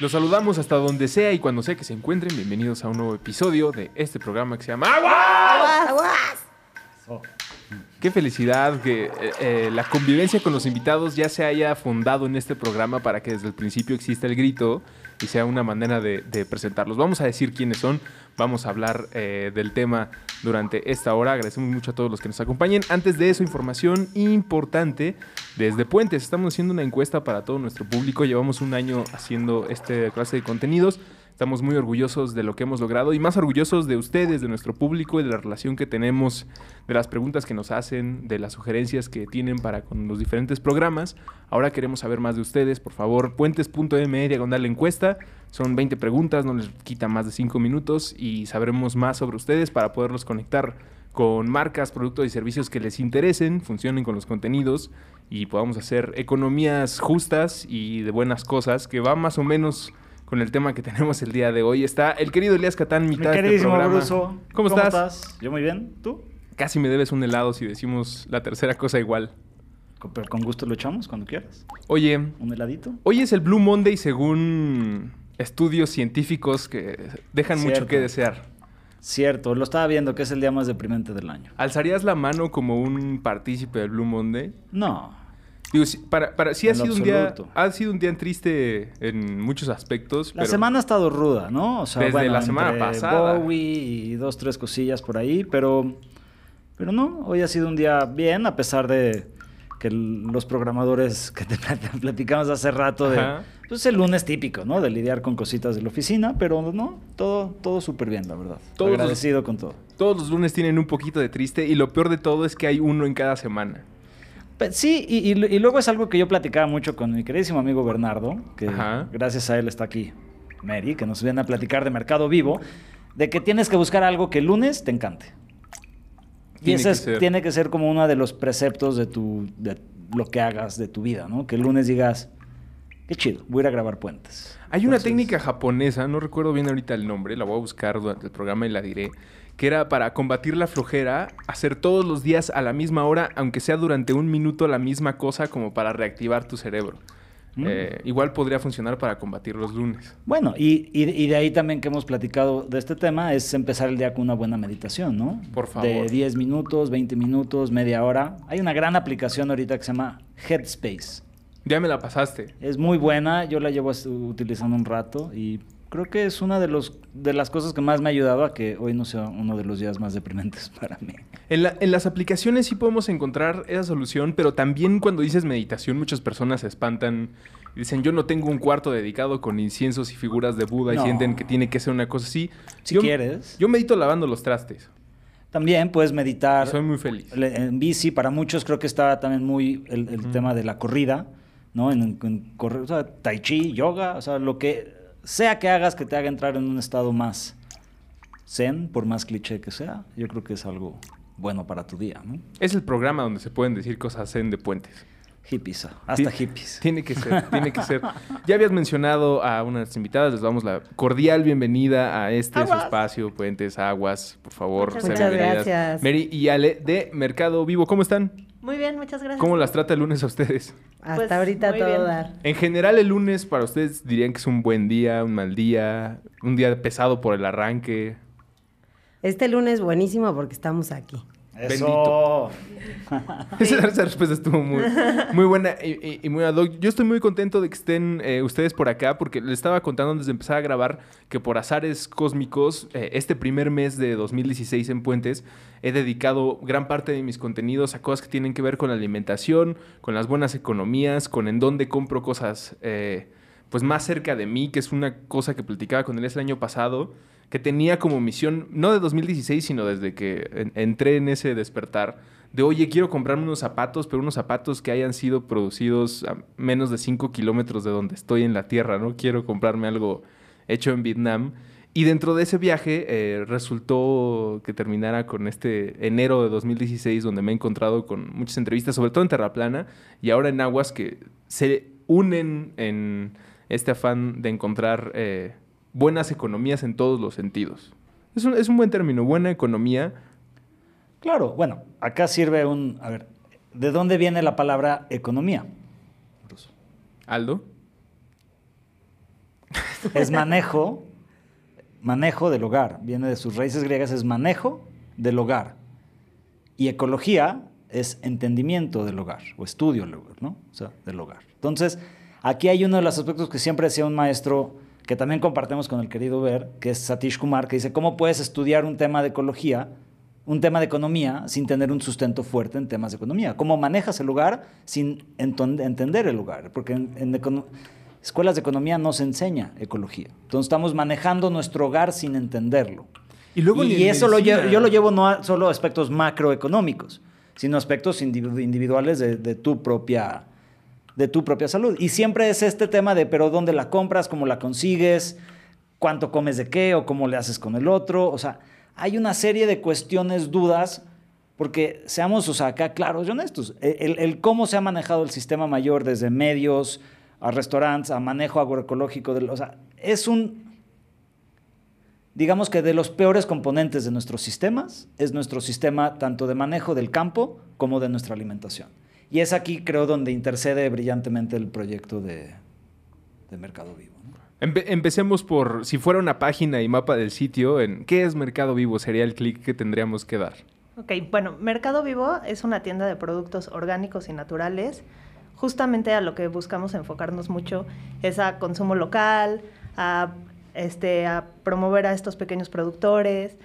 Los saludamos hasta donde sea y cuando sea que se encuentren. Bienvenidos a un nuevo episodio de este programa que se llama ¡Aguas! Qué felicidad que eh, eh, la convivencia con los invitados ya se haya fundado en este programa para que desde el principio exista el grito y sea una manera de, de presentarlos. Vamos a decir quiénes son, vamos a hablar eh, del tema durante esta hora. Agradecemos mucho a todos los que nos acompañen. Antes de eso, información importante desde Puentes. Estamos haciendo una encuesta para todo nuestro público. Llevamos un año haciendo esta clase de contenidos. Estamos muy orgullosos de lo que hemos logrado y más orgullosos de ustedes, de nuestro público y de la relación que tenemos, de las preguntas que nos hacen, de las sugerencias que tienen para con los diferentes programas. Ahora queremos saber más de ustedes. Por favor, puentes.me diagonal encuesta. Son 20 preguntas, no les quita más de 5 minutos y sabremos más sobre ustedes para poderlos conectar con marcas, productos y servicios que les interesen, funcionen con los contenidos y podamos hacer economías justas y de buenas cosas, que va más o menos con el tema que tenemos el día de hoy. Está el querido Elías Catán, Mi de este programa. Bruso. ¿Cómo, estás? Yo muy bien. ¿Tú? Casi me debes un helado si decimos la tercera cosa igual. Pero con gusto lo echamos cuando quieras. Oye, ¿Un heladito? hoy es el Blue Monday según estudios científicos que dejan mucho que desear. Cierto, lo estaba viendo que es el día más deprimente del año. ¿Alzarías la mano como un partícipe del Blue Monday? No. Digo, para, para, sí ha sido un día, ha sido un día triste en muchos aspectos. La pero semana ha estado ruda, ¿no? O sea, Desde bueno, la semana entre pasada. Bowie y dos, tres cosillas por ahí, pero, pero no, hoy ha sido un día bien, a pesar de que los programadores que te plat- platicamos hace rato de... Ajá. Pues el lunes típico, ¿no? De lidiar con cositas de la oficina, pero no, todo, todo súper bien, la verdad. Todos los- Agradecido con todo. Todos los lunes tienen un poquito de triste y lo peor de todo es que hay uno en cada semana. Sí, y, y- y luego es algo que yo platicaba mucho con mi queridísimo amigo Bernardo, que Ajá. gracias a él está aquí Mary, que nos viene a platicar de Mercado Vivo, de que tienes que buscar algo que el lunes te encante. Y Tiene ese que es- ser. tiene que ser como uno de los preceptos de, tu, de lo que hagas de tu vida, ¿no? Que el lunes digas, qué chido, voy a ir a grabar puentes. Hay una técnica japonesa, no recuerdo bien ahorita el nombre, la voy a buscar durante el programa y la diré, que era para combatir la flojera, hacer todos los días a la misma hora, aunque sea durante un minuto la misma cosa, como para reactivar tu cerebro. Mm. Eh, igual podría funcionar para combatir los lunes. Bueno, y, y- y de ahí también que hemos platicado de este tema es empezar el día con una buena meditación, ¿no? Por favor. De 10 minutos, 20 minutos, media hora. Hay una gran aplicación ahorita que se llama Headspace. Ya me la pasaste. Es muy buena, yo la llevo utilizando un rato y creo que es una de, los, de las cosas que más me ha ayudado a que hoy no sea uno de los días más deprimentes para mí. En, la- en las aplicaciones sí podemos encontrar esa solución, pero también cuando dices meditación muchas personas se espantan y dicen yo no tengo un cuarto dedicado con inciensos y figuras de Buda No. y sienten que tiene que ser una cosa así. Si yo, quieres. Yo medito lavando los trastes. También puedes meditar. Y soy muy feliz. En bici, para muchos creo que está también muy el, tema de la corrida, ¿no? En, en correr, o sea, tai chi, yoga, o sea, lo que sea que hagas que te haga entrar en un estado más zen, por más cliché que sea, yo creo que es algo bueno para tu día, ¿no? Es el programa donde se pueden decir cosas zen de puentes. Hippies, hasta hippies. Tiene que ser, tiene que ser. Ya habías mencionado a unas invitadas, les damos la cordial bienvenida a este su espacio, Puentes, Aguas, por favor, Muchas bienvenidas. Gracias. Mary y Ale de Mercado Vivo, ¿cómo están? Muy bien, muchas gracias. ¿Cómo las trata el lunes a ustedes? Hasta Pues, ahorita todo bien. dar. En general, el lunes para ustedes dirían que es un buen día, un mal día, un día pesado por el arranque. Este lunes buenísimo porque estamos aquí. Eso. Esa, respuesta estuvo muy, muy buena y muy ad hoc. Yo estoy muy contento de que estén eh, ustedes por acá porque les estaba contando antes de empezar a grabar que por azares cósmicos, eh, este primer mes de 2016 en Puentes, he dedicado gran parte de mis contenidos a cosas que tienen que ver con la alimentación, con las buenas economías, con en dónde compro cosas eh, pues más cerca de mí, que es una cosa que platicaba con él el año pasado, que tenía como misión, no de 2016, sino desde que en- entré en ese despertar, de, oye, quiero comprarme unos zapatos, pero unos zapatos que hayan sido producidos a menos de 5 kilómetros de donde estoy en la Tierra, ¿no? Quiero comprarme algo hecho en Vietnam. Y dentro de ese viaje eh, resultó que terminara con este enero de 2016, donde me he encontrado con muchas entrevistas, sobre todo en Terraplana y ahora en Aguas, que se unen en este afán de encontrar eh, buenas economías en todos los sentidos. Es un, es un buen término, buena economía. Claro, bueno, acá sirve un... A ver, ¿de dónde viene la palabra economía? Aldo. Es manejo, manejo del hogar. Viene de sus raíces griegas, es manejo del hogar. Y ecología es entendimiento del hogar, o estudio del hogar, ¿no? O sea, del hogar. Entonces, aquí hay uno de los aspectos que siempre decía un maestro que también compartimos con el querido Ver, que es Satish Kumar, que dice, ¿cómo puedes estudiar un tema de ecología, un tema de economía, sin tener un sustento fuerte en temas de economía? ¿Cómo manejas el lugar sin entender el lugar? Porque en, escuelas de economía no se enseña ecología. Entonces estamos manejando nuestro hogar sin entenderlo. Y, luego y eso lo yo lo llevo no a solo aspectos macroeconómicos, sino aspectos individuales de, de tu propia de tu propia salud. Y siempre es este tema de, pero ¿dónde la compras? ¿Cómo la consigues? ¿Cuánto comes de qué? ¿O cómo le haces con el otro? O sea, hay una serie de cuestiones, dudas, porque seamos, o claros y honestos. El, cómo se ha manejado el sistema mayor desde medios a restaurantes, a manejo agroecológico, de, o sea, es un, digamos que de los peores componentes de nuestros sistemas, es nuestro sistema tanto de manejo del campo como de nuestra alimentación. Y es aquí, creo, donde intercede brillantemente el proyecto de, Mercado Vivo. empecemos por, si fuera una página y mapa del sitio, en ¿qué es Mercado Vivo? Sería el clic que tendríamos que dar. Ok, bueno, Mercado Vivo es una tienda de productos orgánicos y naturales. Justamente a lo que buscamos enfocarnos mucho es a consumo local, a, este, a promover a estos pequeños productores.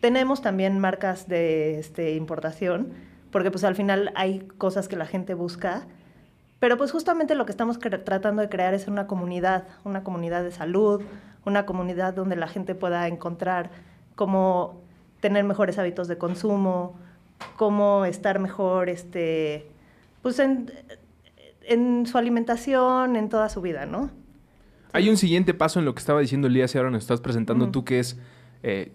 Tenemos también marcas de este, importación, porque pues al final hay cosas que la gente busca, pero pues justamente lo que estamos tratando de crear es una comunidad, una comunidad de salud, una comunidad donde la gente pueda encontrar cómo tener mejores hábitos de consumo, cómo estar mejor este, pues en, en su alimentación, en toda su vida, ¿no? Hay un siguiente paso en lo que estaba diciendo Elías y ahora nos estás presentando tú, que es eh,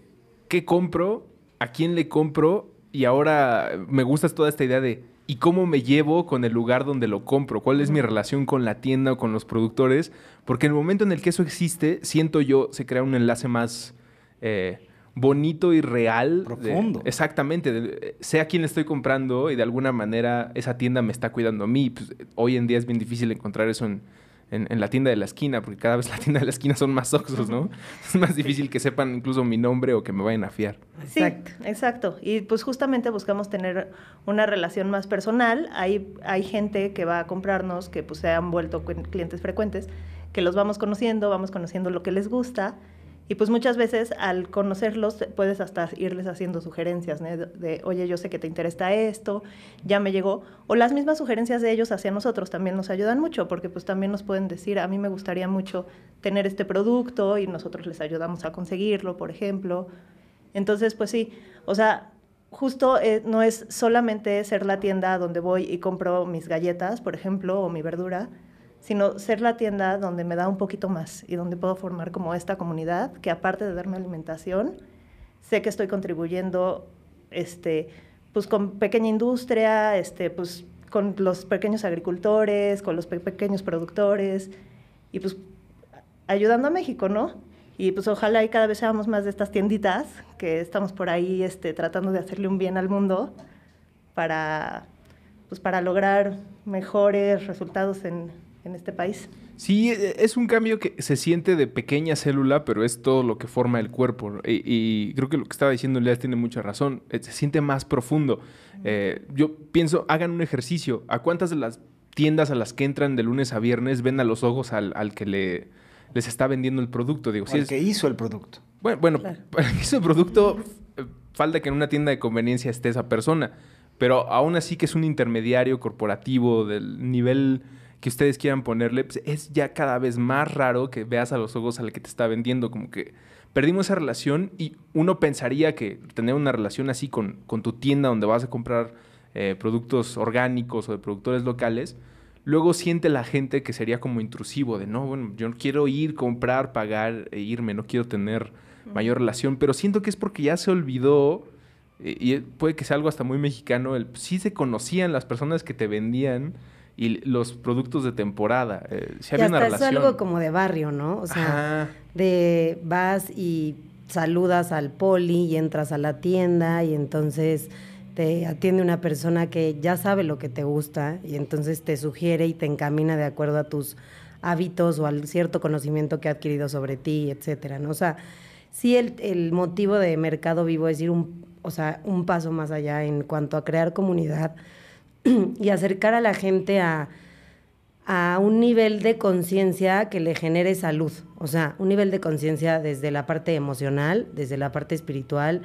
qué compro, a quién le compro y ahora me gusta toda esta idea de ¿y cómo me llevo con el lugar donde lo compro? ¿Cuál es mi relación con la tienda o con los productores? Porque en el momento en el que eso existe, siento yo, se crea un enlace más eh, bonito y real. Profundo. exactamente. sé a quién le estoy comprando y de alguna manera esa tienda me está cuidando a mí. Pues, hoy en día es bien difícil encontrar eso en, en, la tienda de la esquina, porque cada vez la tienda de la esquina son más oxos, ¿no? Es más difícil que sepan incluso mi nombre o que me vayan a fiar. Sí, exacto. Y pues justamente buscamos tener una relación más personal. Hay, hay gente que va a comprarnos, que pues se han vuelto clientes frecuentes, que los vamos conociendo, vamos conociendo lo que les gusta y pues muchas veces al conocerlos puedes hasta irles haciendo sugerencias de, oye, yo sé que te interesa esto, ya me llegó. O las mismas sugerencias de ellos hacia nosotros también nos ayudan mucho, porque pues también nos pueden decir, a mí me gustaría mucho tener este producto y nosotros les ayudamos a conseguirlo, por ejemplo. Entonces, pues sí, o sea, justo eh, no es solamente ser la tienda donde voy y compro mis galletas, por ejemplo, o mi verdura, sino ser la tienda donde me da un poquito más y donde puedo formar como esta comunidad que aparte de darme alimentación, sé que estoy contribuyendo este, pues con pequeña industria, este, pues con los pequeños agricultores, con los pequeños productores y pues ayudando a México, ¿no? Y pues ojalá y cada vez seamos más de estas tienditas que estamos por ahí este, tratando de hacerle un bien al mundo para, pues, para lograr mejores resultados en, en este país. Sí, e, es un cambio que se siente de pequeña célula, pero es todo lo que forma el cuerpo. Y, creo que lo que estaba diciendo Leas tiene mucha razón. Eh, se siente más profundo. Eh, yo pienso, hagan un ejercicio. ¿A cuántas de las tiendas a las que entran de lunes a viernes ven a los ojos al, que le, les está vendiendo el producto? Digo, el que hizo el producto. Bueno, bueno para el que hizo el producto, eh, falta que en una tienda de conveniencia esté esa persona. Pero aún así que es un intermediario corporativo del nivel que ustedes quieran ponerle, pues, es ya cada vez más raro que veas a los ojos al que te está vendiendo, como que perdimos esa relación y uno pensaría que tener una relación así con, con tu tienda donde vas a comprar eh, productos orgánicos o de productores locales, luego siente la gente que sería como intrusivo, de no, bueno, yo no quiero ir, comprar, pagar e irme, no quiero tener mayor relación, pero siento que es porque ya se olvidó, eh, y puede que sea algo hasta muy mexicano, el, sí se conocían las personas que te vendían y los productos de temporada. Eh, y una hasta es relación. algo como de barrio, ¿no? O sea, Ajá. de vas y saludas al poli y entras a la tienda y entonces te atiende una persona que ya sabe lo que te gusta y entonces te sugiere y te encamina de acuerdo a tus hábitos o al cierto conocimiento que ha adquirido sobre ti, etcétera, ¿no? O sea, sí el, el motivo de Mercado Vivo es ir un, o sea, un paso más allá en cuanto a crear comunidad y acercar a la gente a, a un nivel de conciencia que le genere salud. O sea, un nivel de conciencia desde la parte emocional, desde la parte espiritual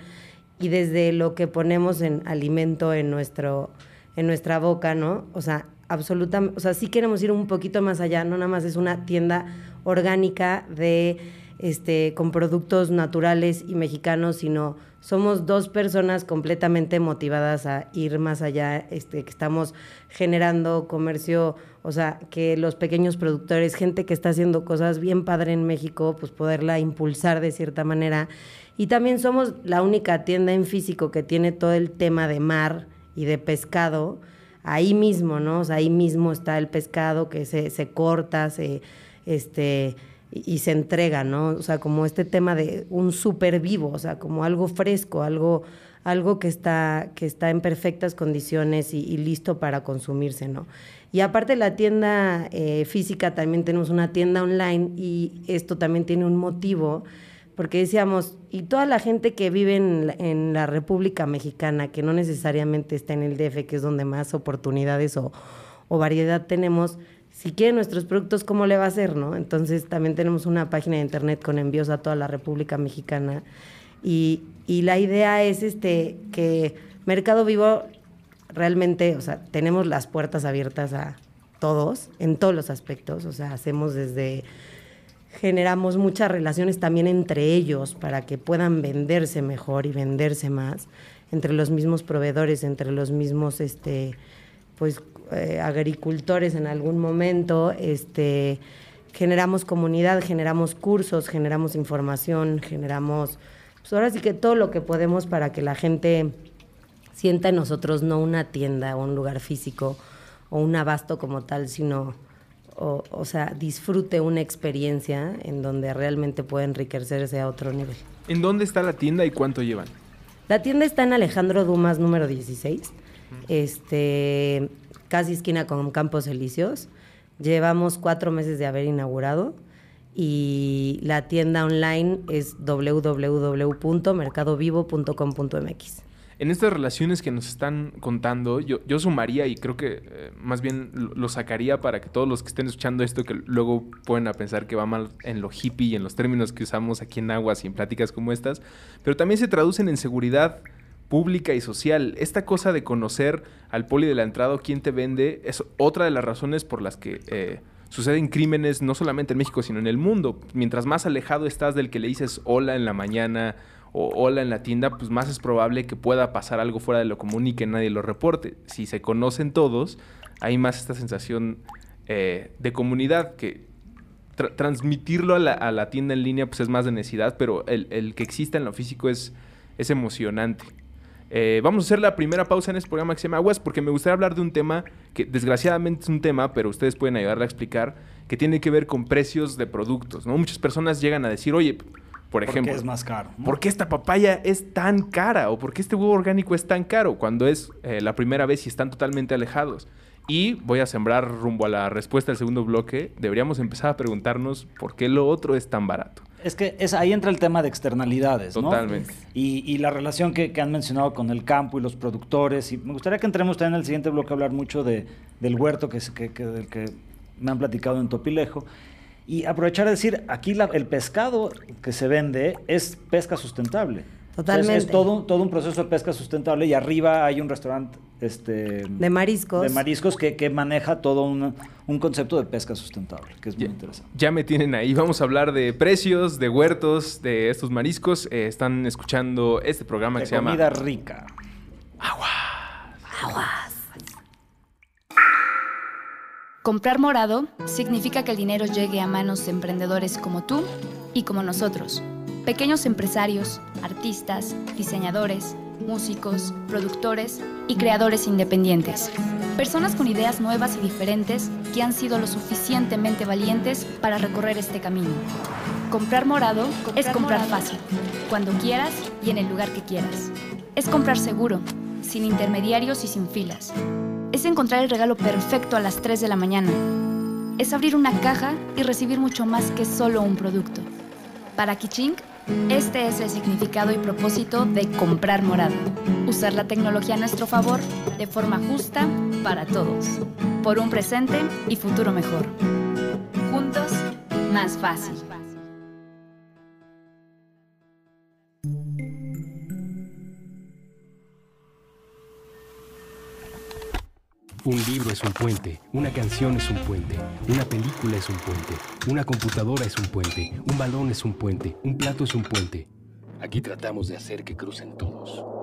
y desde lo que ponemos en alimento en, nuestro, en nuestra boca, ¿no? O sea, absolutamente, o sea, sí queremos ir un poquito más allá, no nada más es una tienda orgánica de este con productos naturales y mexicanos, sino somos dos personas completamente motivadas a ir más allá, este, que estamos generando comercio, o sea, que los pequeños productores, gente que está haciendo cosas bien padre en México, pues poderla impulsar de cierta manera. Y también somos la única tienda en físico que tiene todo el tema de mar y de pescado ahí mismo, ¿no? O sea, ahí mismo está el pescado que se, se corta, se, este, y, se entrega, ¿no? O sea, como este tema de un súper vivo, o sea, como algo fresco, algo, algo que, está, que está en perfectas condiciones y, y listo para consumirse, ¿no? Y aparte de la tienda eh, física, también tenemos una tienda online y esto también tiene un motivo, porque decíamos, y toda la gente que vive en la, en la República Mexicana, que no necesariamente está en el DF, que es donde más oportunidades o, o variedad tenemos, si quiere nuestros productos, ¿cómo le va a hacer, no? Entonces también tenemos una página de internet con envíos a toda la República Mexicana y, y la idea es este que Mercado Vivo realmente, o sea, tenemos las puertas abiertas a todos, en todos los aspectos, o sea, hacemos desde generamos muchas relaciones también entre ellos para que puedan venderse mejor y venderse más entre los mismos proveedores, entre los mismos este pues eh, agricultores en algún momento, este generamos comunidad, generamos cursos, generamos información, generamos pues ahora sí que todo lo que podemos para que la gente sienta en nosotros no una tienda o un lugar físico o un abasto como tal, sino o, o, sea, disfrute una experiencia en donde realmente puede enriquecerse a otro nivel. ¿En dónde está la tienda y cuánto llevan? La tienda está en Alejandro Dumas, número 16, este, casi esquina con Campos Elíseos. Llevamos cuatro meses de haber inaugurado y la tienda online es www.mercadovivo.com.mx. En estas relaciones que nos están contando, yo, yo sumaría y creo que eh, más bien lo, sacaría para que todos los que estén escuchando esto, que luego pueden pensar que va mal en lo hippie y en los términos que usamos aquí en Aguas y en pláticas como estas, pero también se traducen en seguridad pública y social. Esta cosa de conocer al poli de la entrada o quién te vende es otra de las razones por las que eh, suceden crímenes no solamente en México, sino en el mundo. Mientras más alejado estás del que le dices hola en la mañana o hola en la tienda, pues más es probable que pueda pasar algo fuera de lo común y que nadie lo reporte. Si se conocen todos, hay más esta sensación eh, de comunidad que tra transmitirlo a la, a la, tienda en línea pues es más de necesidad, pero el, que exista en lo físico es emocionante. Eh, vamos a hacer la primera pausa en este programa que se llama Aguas porque me gustaría hablar de un tema que desgraciadamente es un tema, pero ustedes pueden ayudarle a explicar, que tiene que ver con precios de productos. ¿no? Muchas personas llegan a decir, oye, por ejemplo, ¿por qué es más caro? ¿no? ¿Por qué esta papaya es tan cara? ¿O por qué este huevo orgánico es tan caro? Cuando es eh, la primera vez y están totalmente alejados. Y voy a sembrar rumbo a la respuesta del segundo bloque. Deberíamos empezar a preguntarnos por qué lo otro es tan barato. Es que es, ahí entra el tema de externalidades, Totalmente. ¿no? Y, y, la relación que, que, han mencionado con el campo y los productores. Y me gustaría que entremos también en el siguiente bloque a hablar mucho de, del huerto que, que, que, del que me han platicado en Topilejo. Y aprovechar de decir, aquí la, el pescado que se vende es pesca sustentable. Totalmente. Entonces, es todo, todo un proceso de pesca sustentable y arriba hay un restaurante este, de mariscos. De mariscos que, que maneja todo un, un, concepto de pesca sustentable, que es muy interesante. Ya me tienen ahí. Vamos a hablar de precios, de huertos, de estos mariscos. Eh, están escuchando este programa que se llama... Comida rica. Aguas. Aguas. Comprar morado significa que el dinero llegue a manos de emprendedores como tú y como nosotros pequeños empresarios, artistas, diseñadores, músicos, productores y creadores independientes. Personas con ideas nuevas y diferentes que han sido lo suficientemente valientes para recorrer este camino. Comprar morado es comprar fácil, cuando quieras y en el lugar que quieras. Es comprar seguro, sin intermediarios y sin filas. Es encontrar el regalo perfecto a las 3 de la mañana. Es abrir una caja y recibir mucho más que solo un producto. Para Kiching, este es el significado y propósito de comprar morado. Usar la tecnología a nuestro favor de forma justa para todos. Por un presente y futuro mejor. Juntos, más fácil. Un libro es un puente, una canción es un puente, una película es un puente, una computadora es un puente, un balón es un puente, un plato es un puente. Aquí tratamos de hacer que crucen todos.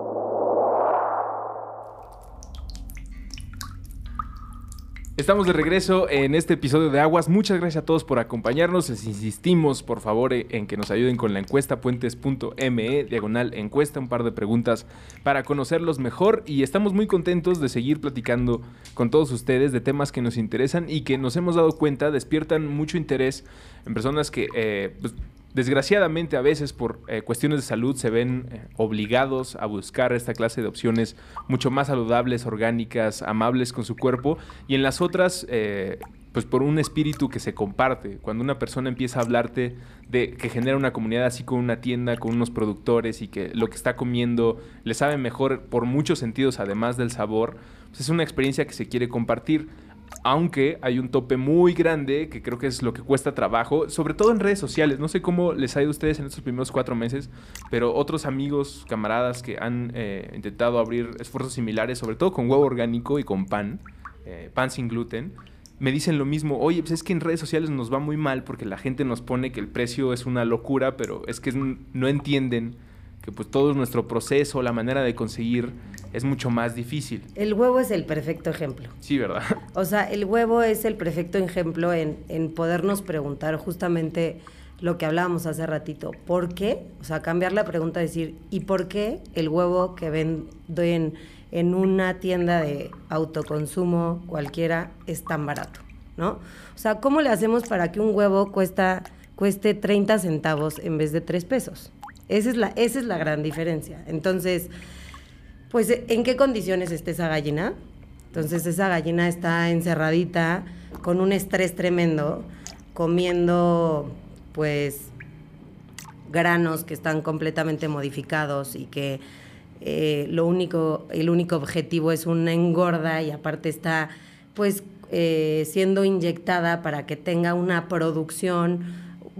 Estamos de regreso en este episodio de Aguas. Muchas gracias a todos por acompañarnos. Les insistimos, por favor, eh, en que nos ayuden con la encuesta puentes.me, diagonal encuesta, un par de preguntas para conocerlos mejor. Y estamos muy contentos de seguir platicando con todos ustedes de temas que nos interesan y que nos hemos dado cuenta despiertan mucho interés en personas que eh, pues, Desgraciadamente, a veces por eh, cuestiones de salud se ven eh, obligados a buscar esta clase de opciones mucho más saludables, orgánicas, amables con su cuerpo, y en las otras, eh, pues por un espíritu que se comparte. Cuando una persona empieza a hablarte de que genera una comunidad así con una tienda, con unos productores y que lo que está comiendo le sabe mejor por muchos sentidos, además del sabor, pues es una experiencia que se quiere compartir aunque hay un tope muy grande que creo que es lo que cuesta trabajo, sobre todo en redes sociales. No sé cómo les ha ido a ustedes en estos primeros cuatro meses, pero otros amigos, camaradas que han eh, intentado abrir esfuerzos similares, sobre todo con huevo orgánico y con pan, eh, pan sin gluten, me dicen lo mismo, oye, pues es que en redes sociales nos va muy mal porque la gente nos pone que el precio es una locura, pero es que no entienden que pues todo nuestro proceso, la manera de conseguir es mucho más difícil. El huevo es el perfecto ejemplo. Sí, ¿verdad? O sea, el huevo es el perfecto ejemplo en, en podernos preguntar justamente lo que hablábamos hace ratito. ¿Por qué? O sea, cambiar la pregunta, decir, ¿y por qué el huevo que vendo en, en una tienda de autoconsumo cualquiera es tan barato? ¿No? O sea, ¿cómo le hacemos para que un huevo cuesta, cueste 30 centavos en vez de 3 pesos? Esa es la, esa es la gran diferencia. Entonces, pues, ¿en qué condiciones está esa gallina? Entonces, esa gallina está encerradita, con un estrés tremendo, comiendo, pues, granos que están completamente modificados y que eh, lo único, el único objetivo es una engorda y aparte está, pues, eh, siendo inyectada para que tenga una producción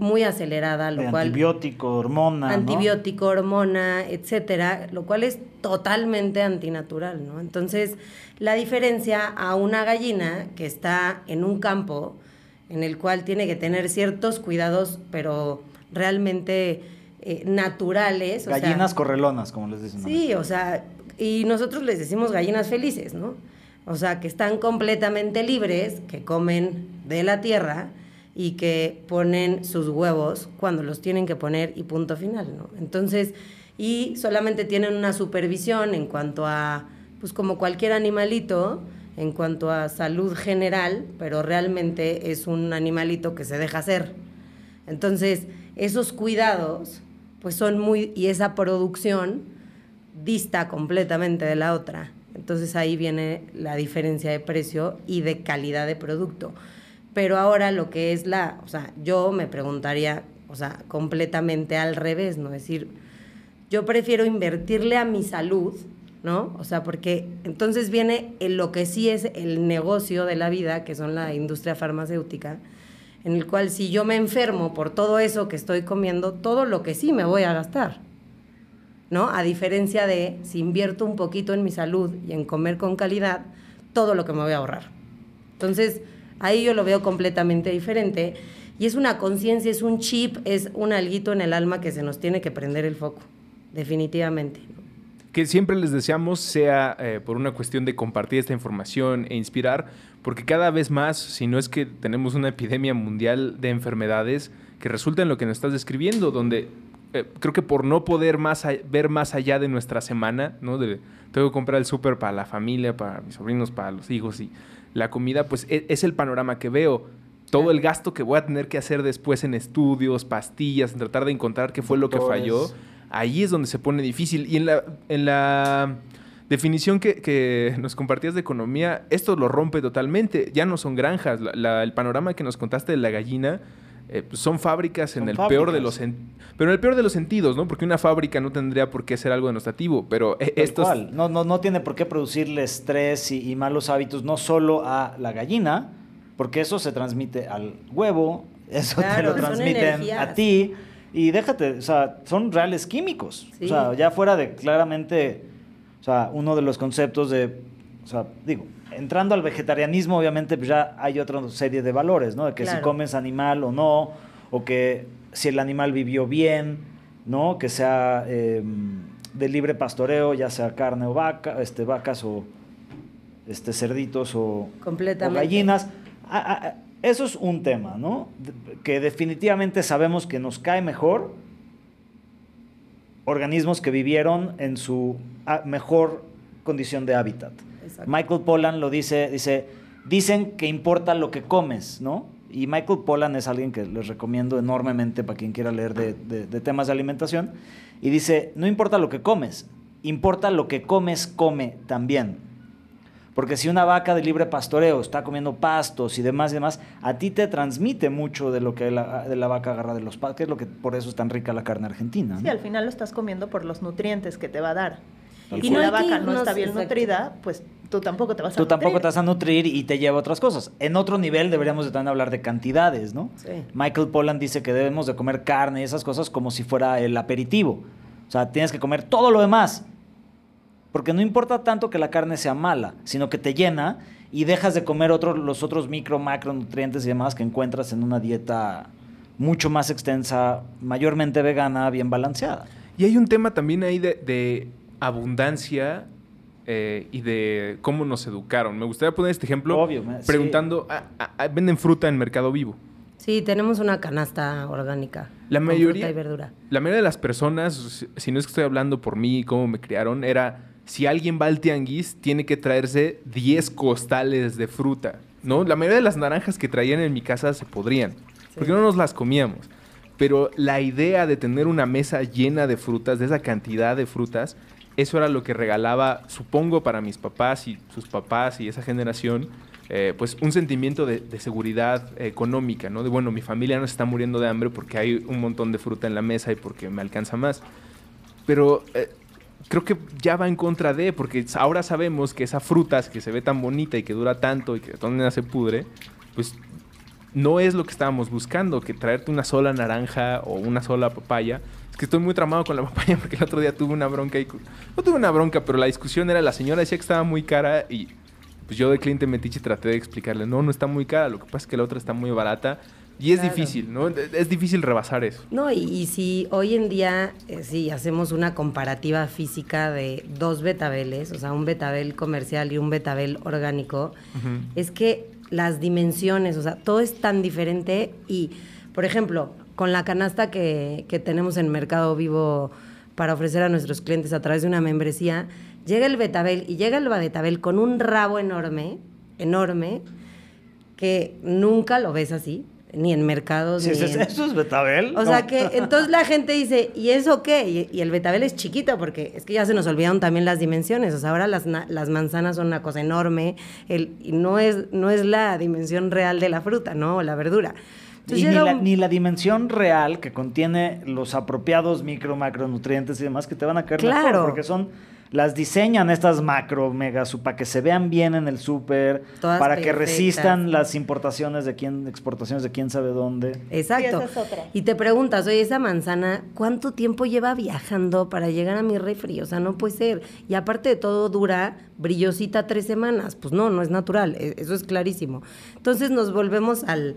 muy acelerada, lo cual... Antibiótico, hormona. Antibiótico, hormona, etcétera, lo cual es totalmente antinatural, ¿no? Entonces, la diferencia a una gallina que está en un campo en el cual tiene que tener ciertos cuidados, pero realmente eh, naturales. Gallinas correlonas, como les dicen. Sí, o sea, y nosotros les decimos gallinas felices, ¿no? O sea, que están completamente libres, que comen de la tierra y que ponen sus huevos cuando los tienen que poner y punto final, ¿no? Entonces, y solamente tienen una supervisión en cuanto a, pues como cualquier animalito, en cuanto a salud general, pero realmente es un animalito que se deja hacer. Entonces, esos cuidados, pues son muy, y esa producción dista completamente de la otra. Entonces ahí viene la diferencia de precio y de calidad de producto. Pero ahora lo que es la, o sea, yo me preguntaría, o sea, completamente al revés, ¿no? Es decir, yo prefiero invertirle a mi salud, ¿no? O sea, porque entonces viene en lo que sí es el negocio de la vida, que son la industria farmacéutica, en el cual si yo me enfermo por todo eso que estoy comiendo, todo lo que sí me voy a gastar, ¿no? A diferencia de si invierto un poquito en mi salud y en comer con calidad, todo lo que me voy a ahorrar. Entonces, Ahí yo lo veo completamente diferente. Y es una conciencia, es un chip, es un alguito en el alma que se nos tiene que prender el foco, definitivamente. que siempre les deseamos sea eh, por una cuestión de compartir esta información e inspirar, porque cada vez más, si no es que tenemos una epidemia mundial de enfermedades que resulta en lo que nos estás describiendo, donde eh, creo que por no poder más ver más allá de nuestra semana, ¿no? Tengo que comprar el súper para la familia, para mis sobrinos, para los hijos y la comida, pues e, es, el panorama que veo. Todo el gasto que voy a tener que hacer después en estudios, pastillas, en tratar de encontrar qué fue lo que falló, ahí es donde se pone difícil. Y en la, en la definición que, nos compartías de economía, esto lo rompe totalmente. Ya no son granjas. el panorama que nos contaste de la gallina eh, pues, son fábricas en el peor de los pero en el peor de los sentidos, ¿no? Porque una fábrica no tendría por qué ser algo denostativo, pero e, esto no, no, no tiene por qué producirle estrés y, malos hábitos no solo a la gallina, porque eso se transmite al huevo, eso te lo transmiten a ti y déjate, o sea, son reales químicos. O sea, ya fuera de claramente, o sea, uno de los conceptos de, o sea, digo, entrando al vegetarianismo, obviamente, pues ya hay otra serie de valores, ¿no? De que si comes animal o no, o que si el animal vivió bien, ¿no? Que sea em, de libre pastoreo, ya sea carne o vaca, este, vacas o este, cerditos o, gallinas. eso es un tema, ¿no? Que definitivamente sabemos que nos cae mejor organismos que vivieron en su mejor condición de hábitat. Michael Pollan lo dice, dice, dicen que importa lo que comes, ¿no? Y Michael Pollan es alguien que les recomiendo enormemente para quien quiera leer de, temas de alimentación. Y dice, no importa lo que comes, importa lo que comes, come también. Porque si una vaca de libre pastoreo está comiendo pastos y demás y demás, a ti te transmite mucho de lo que la, de la vaca agarra de los pastos, que es lo que por eso es tan rica la carne argentina. Sí, al final lo estás comiendo por los nutrientes que te va a dar. Y si la vaca no está bien nutrida, pues tú tampoco te vas a Tú tampoco te vas a nutrir y te lleva a otras cosas. En otro nivel deberíamos de también hablar de cantidades, ¿no? Michael Pollan dice que debemos de comer carne y esas cosas como si fuera el aperitivo. O sea, tienes que comer todo lo demás. Porque no importa tanto que la carne sea mala, sino que te llena y dejas de comer otros, los otros micro, macronutrientes y demás que encuentras en una dieta mucho más extensa, mayormente vegana, bien balanceada. Y hay un tema también ahí de abundancia eh, y de cómo nos educaron. Me gustaría poner este ejemplo preguntando, ah, ah, ah, ¿venden fruta en Mercado Vivo? Sí, tenemos una canasta orgánica. La mayoría, y verdura. La mayoría de las personas, si no es que estoy hablando por mí y cómo me criaron, era si alguien va al tianguis, tiene que traerse 10 costales de fruta. ¿no? La mayoría de las naranjas que traían en mi casa se podrían, porque no nos las comíamos. Pero la idea de tener una mesa llena de frutas, de esa cantidad de frutas, eso era lo que regalaba, supongo, para mis papás y sus papás y esa generación, eh, pues un sentimiento de, seguridad económica, ¿no? De bueno, mi familia no se está muriendo de hambre porque hay un montón de fruta en la mesa y porque me alcanza más. Pero eh, creo que ya va en contra de, porque ahora sabemos que esa fruta que se ve tan bonita y que dura tanto y que de todas se pudre, pues no es lo que estábamos buscando, que traerte una sola naranja o una sola papaya es que estoy muy tramado con la papaya porque el otro día tuve una bronca y... No tuve una bronca, pero la discusión era la señora decía que estaba muy cara y pues yo de cliente metiche traté de explicarle, no, no está muy cara, lo que pasa es que la otra está muy barata. Y es difícil, ¿no? Es difícil rebasar eso. No, y, si hoy en día, eh, si hacemos una comparativa física de dos betabeles, o sea, un betabel comercial y un betabel orgánico, es que las dimensiones, o sea, todo es tan diferente y, por ejemplo, con la canasta que, tenemos en Mercado Vivo para ofrecer a nuestros clientes a través de una membresía, llega el Betabel y llega el Betabel con un rabo enorme, enorme, que nunca lo ves así, ni en mercados. ni eso, es Betabel. O sea que entonces la gente dice, ¿y eso qué? Y, el Betabel es chiquito porque es que ya se nos olvidaron también las dimensiones. O sea, ahora las, las manzanas son una cosa enorme el, y no es, no es la dimensión real de la fruta, ¿no? O la verdura y ni, la, dimensión real que contiene los apropiados micro, macronutrientes y demás que te van a caer claro. mejor, porque son las diseñan estas macro, mega, para que se vean bien en el súper, para que resistan las importaciones de quién, exportaciones de quién sabe dónde. Exacto. Y te preguntas, oye, esa manzana, ¿cuánto tiempo lleva viajando para llegar a mi refri? O sea, no puede ser. Y aparte de todo, dura brillosita tres semanas. Pues no, no es natural. E, eso es clarísimo. Entonces nos volvemos al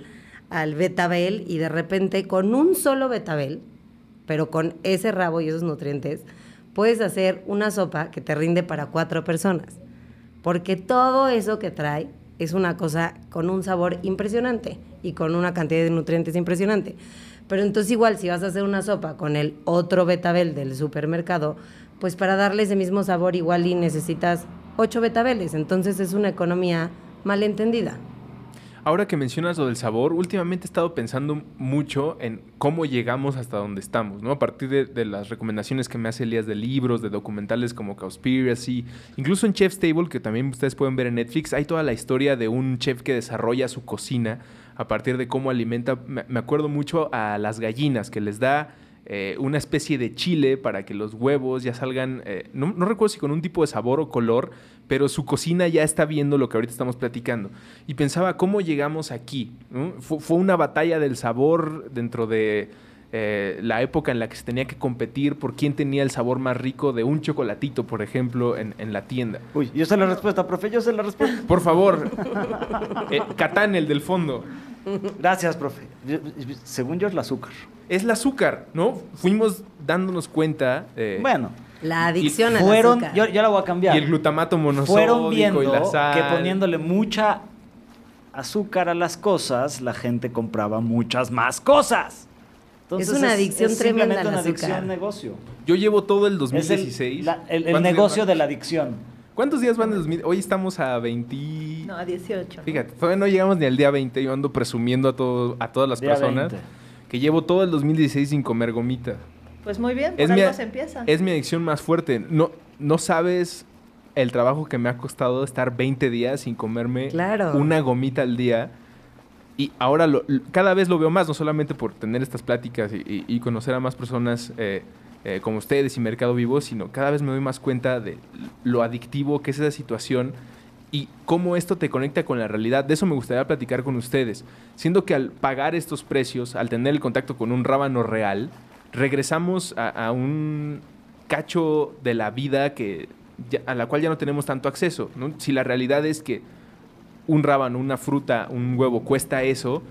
al betabel y de repente con un solo betabel, pero con ese rabo y esos nutrientes, puedes hacer una sopa que te rinde para cuatro personas. Porque todo eso que trae es una cosa con un sabor impresionante y con una cantidad de nutrientes impresionante. Pero entonces igual si vas a hacer una sopa con el otro betabel del supermercado, pues para darle ese mismo sabor igual y necesitas ocho betabeles. Entonces es una economía malentendida. Ahora que mencionas lo del sabor, últimamente he estado pensando mucho en cómo llegamos hasta donde estamos, ¿no? A partir de, las recomendaciones que me hace Elías de libros, de documentales como Cowspiracy, incluso en Chef's Table, que también ustedes pueden ver en Netflix, hay toda la historia de un chef que desarrolla su cocina a partir de cómo alimenta, me, me acuerdo mucho a las gallinas, que les da eh, una especie de chile para que los huevos ya salgan, eh, no, no, recuerdo si con un tipo de sabor o color, pero su cocina ya está viendo lo que ahorita estamos platicando. Y pensaba, ¿cómo llegamos aquí? ¿no? Fue, fue, una batalla del sabor dentro de eh, la época en la que se tenía que competir por quién tenía el sabor más rico de un chocolatito, por ejemplo, en, en la tienda. Uy, yo sé la respuesta, profe, yo sé la respuesta. Por favor, Catán, el del fondo. Gracias, profe. Según yo es el azúcar. Es el azúcar, ¿no? Fuimos dándonos cuenta. Eh, bueno. La adicción y fueron, al azúcar. Yo, yo, la voy a cambiar. Y el glutamato monosódico Fueron viendo y la sal. que poniéndole mucha azúcar a las cosas, la gente compraba muchas más cosas. Entonces, es una adicción es, es tremenda una al adicción azúcar. negocio. Yo llevo todo el Es 2016. el, la- el- el negocio de la adicción. ¿Cuántos días van del 2000? Hoy estamos a 20. No, a 18. ¿no? Fíjate, todavía no llegamos ni al día 20. Yo ando presumiendo a, todo, a todas las Día personas 20. que llevo todo el 2016 sin comer gomita. Pues muy bien, por Es algo mi, se empieza. es mi adicción más fuerte. No, no sabes el trabajo que me ha costado estar 20 días sin comerme Claro. una gomita al día. Y ahora lo- cada vez lo veo más, no solamente por tener estas pláticas y, y- y conocer a más personas eh, eh, como ustedes y Mercado Vivo, sino cada vez me doy más cuenta de lo adictivo que es esa situación y cómo esto te conecta con la realidad. De eso me gustaría platicar con ustedes. Siendo que al pagar estos precios, al tener el contacto con un rábano real, regresamos a, un cacho de la vida que a la cual ya no tenemos tanto acceso. Si la realidad es que un rábano, una fruta, un huevo cuesta eso,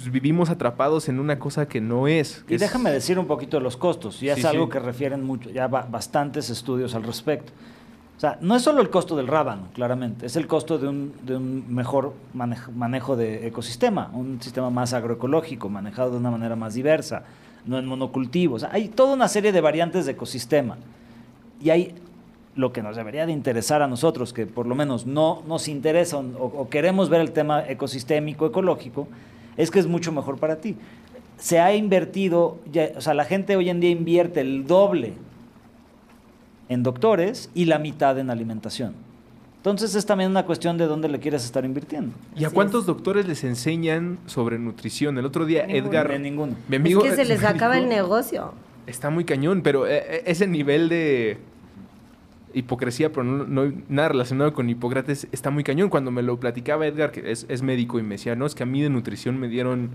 pues vivimos atrapados en una cosa que no es. que Y es- déjame decir un poquito de los costos. Ya Sí, es algo sí. que refieren mucho, ya ba- bastantes estudios al respecto. O sea, no es solo el costo del rábano, claramente, es el costo de un, de un mejor manejo, manejo de ecosistema, un sistema más agroecológico, manejado de una manera más diversa, no en monocultivo. O sea, hay toda una serie de variantes de ecosistema. Y hay lo que nos debería de interesar a nosotros, que por lo menos no nos interesa o, o queremos ver el tema ecosistémico, ecológico, es que es mucho mejor para ti. Se ha invertido, ya- o sea, la gente hoy en día invierte el doble en doctores y la mitad en alimentación. Entonces es también una cuestión de dónde le quieres estar invirtiendo. ¿Y a Así cuántos es. doctores les enseñan sobre nutrición? El otro día Ninguno, Edgar, de ninguno. mi amigo, es que se les acaba el negocio. Está muy cañón, pero eh, eh, ese nivel de hipocresía, pero no, no- nada relacionado con Hipócrates, está muy cañón. Cuando me lo platicaba Edgar, que es, es médico, y me decía, no, es que a mí de nutrición me dieron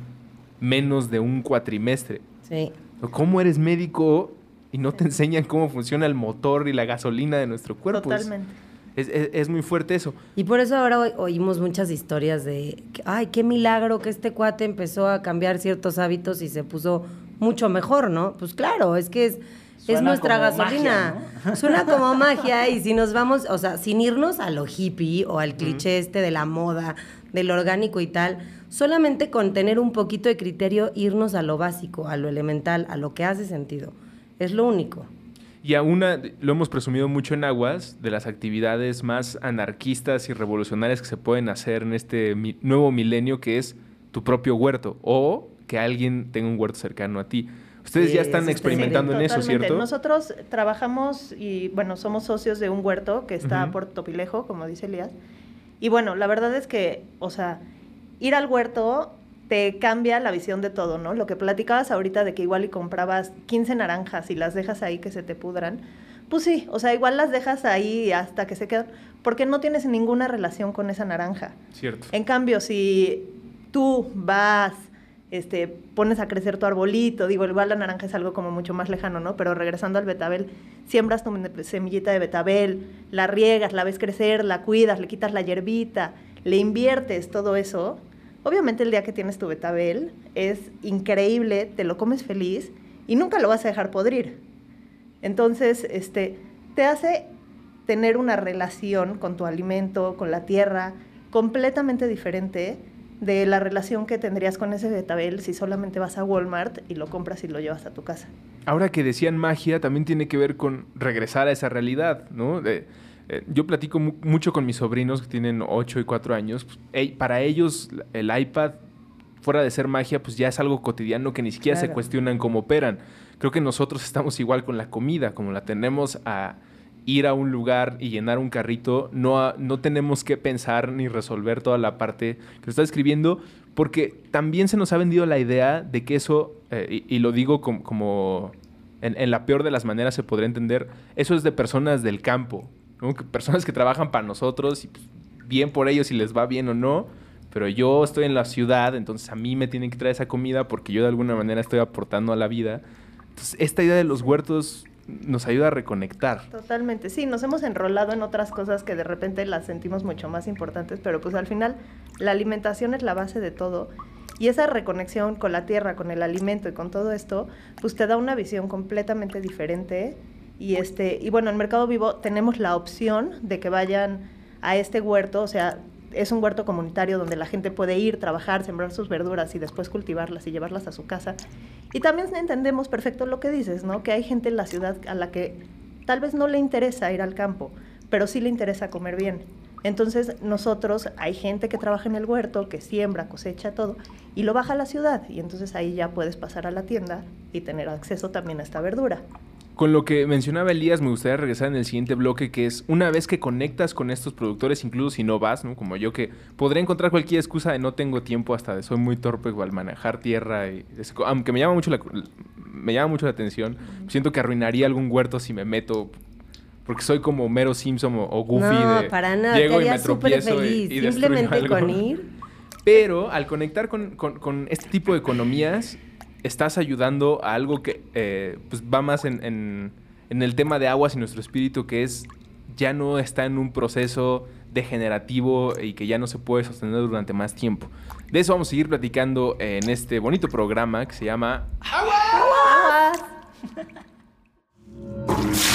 menos de un cuatrimestre. Sí. ¿Cómo eres médico y no te enseñan cómo funciona el motor y la gasolina de nuestro cuerpo? Totalmente. Es, es- es muy fuerte eso. Y por eso ahora oímos muchas historias de, ay, qué milagro que este cuate empezó a cambiar ciertos hábitos y se puso mucho mejor, ¿no? Pues claro, es que es, es nuestra gasolina. magia, Suena como magia y si nos vamos, o sea, sin irnos a lo hippie o al cliché este de la moda, del orgánico y tal, solamente con tener un poquito de criterio, irnos a lo básico, a lo elemental, a lo que hace sentido. Es lo único. Y a una, lo hemos presumido mucho en Aguas, de las actividades más anarquistas y revolucionarias que se pueden hacer en este mi- nuevo milenio, que es tu propio huerto o que alguien tenga un huerto cercano a ti. Ustedes ya están experimentando en eso. ¿cierto? Nosotros trabajamos y, bueno, somos socios de un huerto que está Ujú. por Topilejo, como dice Elías. Y bueno, la verdad es que, o sea, ir al huerto te cambia la visión de todo, ¿no? Lo que platicabas ahorita de que igual y comprabas 15 naranjas y las dejas ahí que se te pudran, pues sí, o sea, igual las dejas ahí hasta que se quedan, porque no tienes ninguna relación con esa naranja. Cierto. En cambio, si tú vas, este, pones a crecer tu arbolito, digo, igual la naranja es algo como mucho más lejano, ¿no? Pero regresando al betabel, siembras tu semillita de betabel, la riegas, la ves crecer, la cuidas, le quitas la hierbita, le inviertes todo eso. Obviamente el día que tienes tu betabel es increíble, te lo comes feliz y nunca lo vas a dejar podrir. Entonces, este, te hace tener una relación con tu alimento, con la tierra, completamente diferente de la relación que tendrías con ese betabel si solamente vas a Walmart y lo compras y lo llevas a tu casa. Ahora que decían magia, también tiene que ver con regresar a esa realidad, ¿no? De, eh, yo platico mu mucho con mis sobrinos que tienen 8 y 4 años. Pues, para ellos el iPad, fuera de ser magia, pues ya es algo cotidiano que ni siquiera claro. se cuestionan cómo operan. Creo que nosotros estamos igual con la comida, como la tenemos a ir a un lugar y llenar un carrito, no, no tenemos que pensar ni resolver toda la parte que está escribiendo, porque también se nos ha vendido la idea de que eso, eh, y, lo digo como, como en, la peor de las maneras se podría entender, eso es de personas del campo, ¿no? personas que trabajan para nosotros, pues, bien por ellos si les va bien o no, pero yo estoy en la ciudad, entonces a mí me tienen que traer esa comida porque yo de alguna manera estoy aportando a la vida. Entonces, esta idea de los huertos nos ayuda a reconectar. Totalmente, sí, nos hemos enrolado en otras cosas que de repente las sentimos mucho más importantes, pero pues al final la alimentación es la base de todo y esa reconexión con la tierra, con el alimento y con todo esto, pues te da una visión completamente diferente y este y bueno, en Mercado Vivo tenemos la opción de que vayan a este huerto, o sea, es un huerto comunitario donde la gente puede ir, trabajar, sembrar sus verduras y después cultivarlas y llevarlas a su casa. Y también entendemos perfecto lo que dices, ¿no? Que hay gente en la ciudad a la que tal vez no le interesa ir al campo, pero sí le interesa comer bien. Entonces nosotros, hay gente que trabaja en el huerto, que siembra, cosecha todo, y lo baja a la ciudad. Y entonces ahí ya puedes pasar a la tienda y tener acceso también a esta verdura. Con lo que mencionaba Elías, me gustaría regresar en el siguiente bloque, que es una vez que conectas con estos productores, incluso si no vas, ¿no? como yo, que podré encontrar cualquier excusa de no tengo tiempo, hasta de soy muy torpe al manejar tierra, y, aunque me llama mucho la, me llama mucho la atención, siento que arruinaría algún huerto si me meto porque soy como Mero Simpson o, o Goofy no, de para nada, llego y me tropiezo feliz. y, y simplemente algo. con ir. Pero al conectar con, con, con, este tipo de economías, estás ayudando a algo que eh, pues va más en, en, en, el tema de aguas y nuestro espíritu, que es ya no está en un proceso degenerativo y que ya no se puede sostener durante más tiempo. De eso vamos a seguir platicando en este bonito programa que se llama ¡Aguas!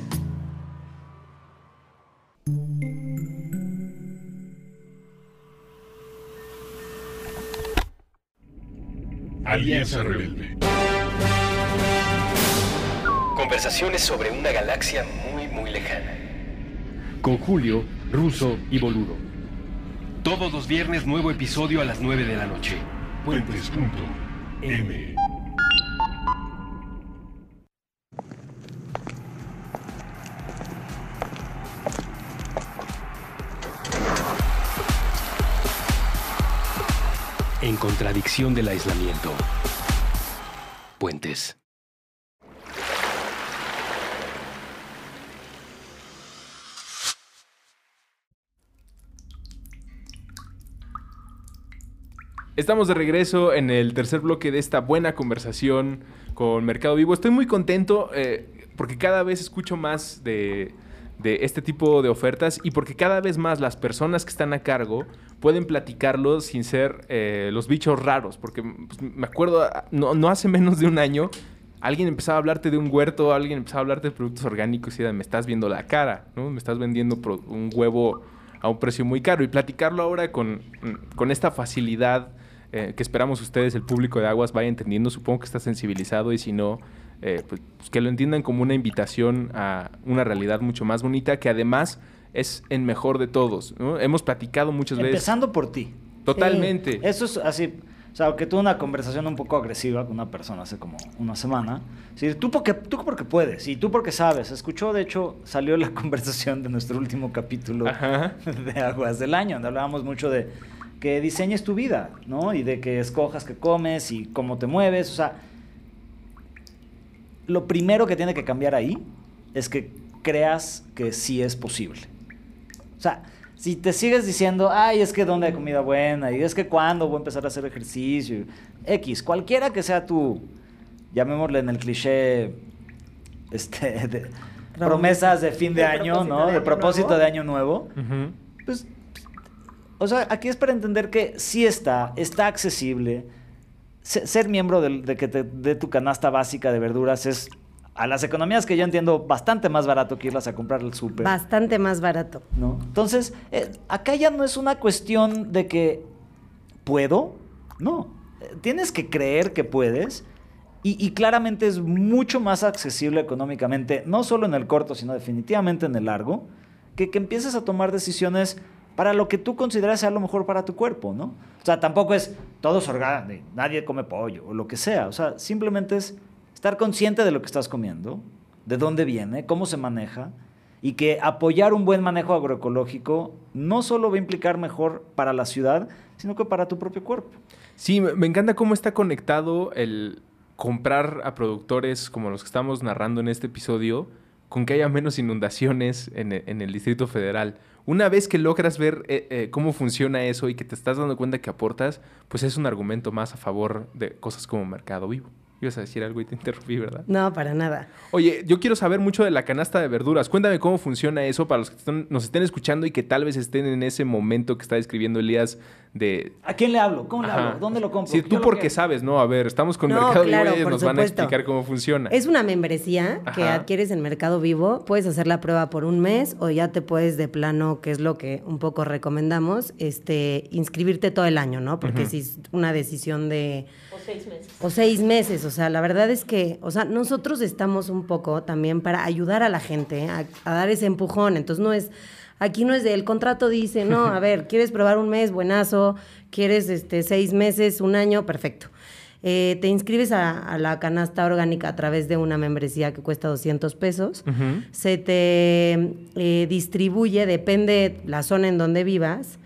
Alianza Rebelde. Conversaciones sobre una galaxia muy, muy lejana. Con Julio, Ruso y Boludo. Todos los viernes nuevo episodio a las 9 de la noche. Puentes.m. contradicción del aislamiento. Puentes. Estamos de regreso en el tercer bloque de esta buena conversación con Mercado Vivo. Estoy muy contento eh, porque cada vez escucho más de, de este tipo de ofertas y porque cada vez más las personas que están a cargo pueden platicarlo sin ser eh, los bichos raros. Porque pues, me acuerdo, no, no hace menos de un año, alguien empezaba a hablarte de un huerto, alguien empezaba a hablarte de productos orgánicos y era, me estás viendo la cara, ¿no? Me estás vendiendo un huevo a un precio muy caro. Y platicarlo ahora con, con esta facilidad eh, que esperamos ustedes, el público de Aguas, vaya entendiendo. Supongo que está sensibilizado y si no, eh, pues, pues que lo entiendan como una invitación a una realidad mucho más bonita que además es en mejor de todos. ¿no? Hemos platicado muchas veces. Empezando por ti. Totalmente. Eso es así. O sea, que tuve una conversación un poco agresiva con una persona hace como una semana. Sí, tú porque, tú porque puedes y tú porque sabes. Escuchó, de hecho, salió la conversación de nuestro último capítulo Ajá. de Aguas del Año, donde hablábamos mucho de que diseñes tu vida, ¿no? Y de que escojas qué comes y cómo te mueves. O sea, lo primero que tiene que cambiar ahí es que creas que sí es posible. O sea, si te sigues diciendo, ay, es que dónde hay comida buena, y es que cuándo voy a empezar a hacer ejercicio, X, cualquiera que sea tu, llamémosle en el cliché, este, de promesas de fin de, De año, ¿no? de propósito nuevo. de año nuevo. Pues, o sea, aquí es para entender que sí está, está accesible. Se- Ser miembro de, que te dé tu canasta básica de verduras es, a las economías que yo entiendo, bastante más barato que irlas a comprar al súper. Bastante más barato. ¿no? Entonces, eh, acá ya no es una cuestión de que puedo, no. Eh, Tienes que creer que puedes y, y claramente es mucho más accesible económicamente, no solo en el corto, sino definitivamente en el largo, que, que empieces a tomar decisiones para lo que tú consideras sea lo mejor para tu cuerpo, ¿no? O sea, tampoco es todo es orgánico, nadie come pollo o lo que sea, o sea, simplemente es estar consciente de lo que estás comiendo, de dónde viene, cómo se maneja, y que apoyar un buen manejo agroecológico no solo va a implicar mejor para la ciudad, sino que para tu propio cuerpo. Sí, me me encanta cómo está conectado el comprar a productores como los que estamos narrando en este episodio con que haya menos inundaciones en e- en el, Distrito Federal. Una vez que logras ver eh, eh, cómo funciona eso y que te estás dando cuenta que aportas, pues es un argumento más a favor de cosas como Mercado Vivo. Ibas a decir algo y te interrumpí, ¿verdad? No, para nada. Oye, yo quiero saber mucho de la canasta de verduras. Cuéntame cómo funciona eso para los que están- nos estén escuchando y que tal vez estén en ese momento que está describiendo Elías de... ¿A quién le hablo? ¿Cómo le Ajá. hablo? ¿Dónde lo compro? Sí, tú porque quiero. sabes, ¿no? A ver, estamos con No, Mercado claro, Vivo y por nos van a explicar cómo funciona. Es una membresía que adquieres en Mercado Vivo. Puedes hacer la prueba por un mes o ya te puedes de plano, que es lo que un poco recomendamos, este, inscribirte todo el año, ¿no? Porque si es una decisión de... O seis meses. O seis meses, o sea, la verdad es que, o sea, nosotros estamos un poco también para ayudar a la gente a, a dar ese empujón. Entonces no es, aquí no es de el contrato dice, no, a ver, quieres probar un mes, buenazo, quieres este seis meses, un año, perfecto. Eh, te inscribes a, a la canasta orgánica a través de una membresía que cuesta 200 pesos. Se te eh, distribuye, depende la zona en donde vivas,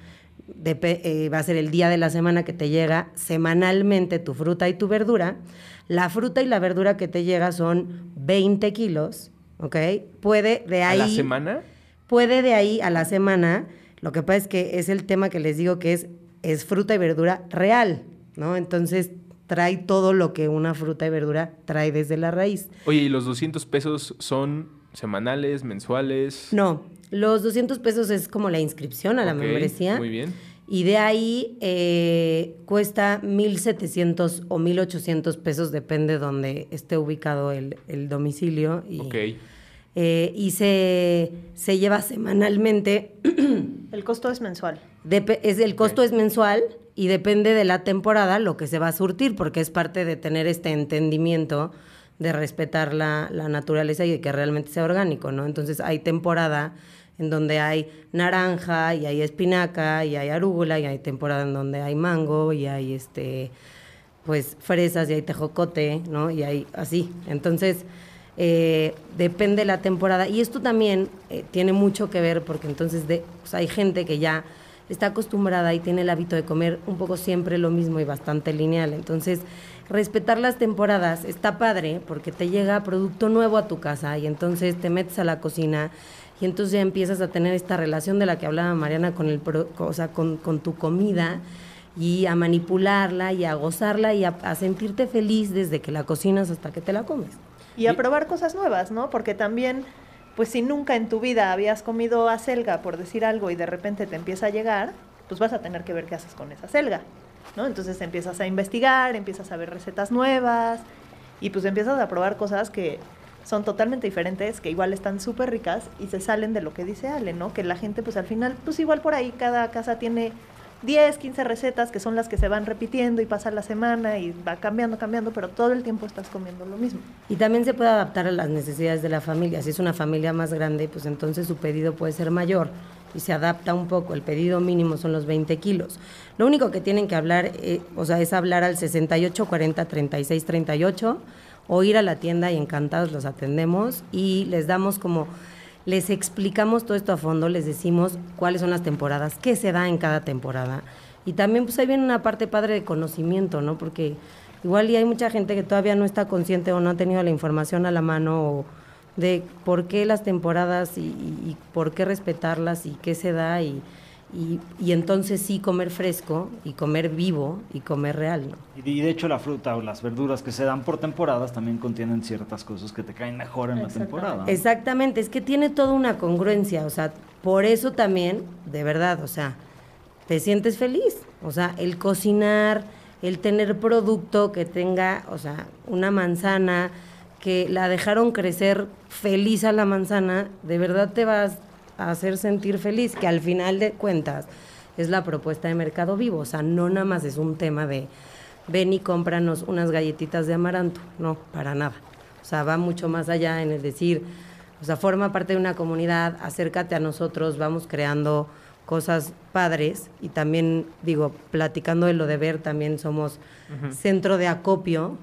eh, va a ser el día de la semana que te llega semanalmente tu fruta y tu verdura. La fruta y la verdura que te llega son 20 kilos, ¿ok? Puede de ¿A ahí... la semana? Puede de ahí a la semana. Lo que pasa es que es el tema que les digo que es, es fruta y verdura real, ¿no? Entonces trae todo lo que una fruta y verdura trae desde la raíz. Oye, ¿y los 200 pesos son semanales, mensuales? No, los 200 pesos es como la inscripción a la membresía. Muy bien. Y de ahí eh, cuesta 1.700 o 1.800 pesos, depende donde esté ubicado el, el domicilio. Y, Ok. Eh, y se, se lleva semanalmente. El costo es mensual. Es, el costo es mensual y depende de la temporada lo que se va a surtir, porque es parte de tener este entendimiento de respetar la, la naturaleza y de que realmente sea orgánico, ¿no? Entonces hay temporada en donde hay naranja y hay espinaca y hay arúgula y hay temporada en donde hay mango y hay este pues fresas y hay tejocote, ¿no? Y hay así. Entonces, eh, depende la temporada. Y esto también eh, tiene mucho que ver porque entonces de, sea, hay gente que ya está acostumbrada y tiene el hábito de comer un poco siempre lo mismo y bastante lineal. Entonces, respetar las temporadas está padre porque te llega producto nuevo a tu casa y entonces te metes a la cocina y entonces ya empiezas a tener esta relación de la que hablaba Mariana con el o sea, con, tu comida y a manipularla y a gozarla y a sentirte feliz desde que la cocinas hasta que te la comes. Y a probar cosas nuevas, ¿no? Porque también, pues si nunca en tu vida habías comido acelga, por decir algo, y de repente te empieza a llegar, pues vas a tener que ver qué haces con esa acelga, ¿no? Entonces empiezas a investigar, empiezas a ver recetas nuevas y pues empiezas a probar cosas que son totalmente diferentes, que igual están súper ricas y se salen de lo que dice Ale, ¿no? Que la gente pues al final, pues igual por ahí cada casa tiene 10, 15 recetas que son las que se van repitiendo y pasa la semana y va cambiando, cambiando, pero todo el tiempo estás comiendo lo mismo. Y también se puede adaptar a las necesidades de la familia. Si es una familia más grande, pues entonces su pedido puede ser mayor y se adapta un poco. El pedido mínimo son los 20 kilos. Lo único que tienen que hablar, eh, o sea, es hablar al 68 40 36 38 o ir a la tienda y encantados los atendemos y les damos como les explicamos todo esto a fondo, les decimos cuáles son las temporadas, qué se da en cada temporada. Y también pues ahí viene una parte padre de conocimiento, ¿no? Porque igual y hay mucha gente que todavía no está consciente o no ha tenido la información a la mano o de por qué las temporadas y, y- y por qué respetarlas y qué se da y, y, y entonces sí comer fresco y comer vivo y comer real, ¿no? Y de- hecho la fruta o las verduras que se dan por temporadas también contienen ciertas cosas que te caen mejor en la temporada. ¿no? Exactamente, es que tiene toda una congruencia, o sea, por eso también, de verdad, o sea, te sientes feliz, o sea, el cocinar, el tener producto que tenga, o sea, una manzana, que la dejaron crecer feliz a la manzana, de verdad te vas a hacer sentir feliz, que al final de cuentas es la propuesta de Mercado Vivo, o sea, no nada más es un tema de ven y cómpranos unas galletitas de amaranto, no, para nada. O sea, va mucho más allá en el decir, o sea, forma parte de una comunidad, acércate a nosotros, vamos creando cosas padres. Y también, digo, platicando de lo de ver, también somos centro de acopio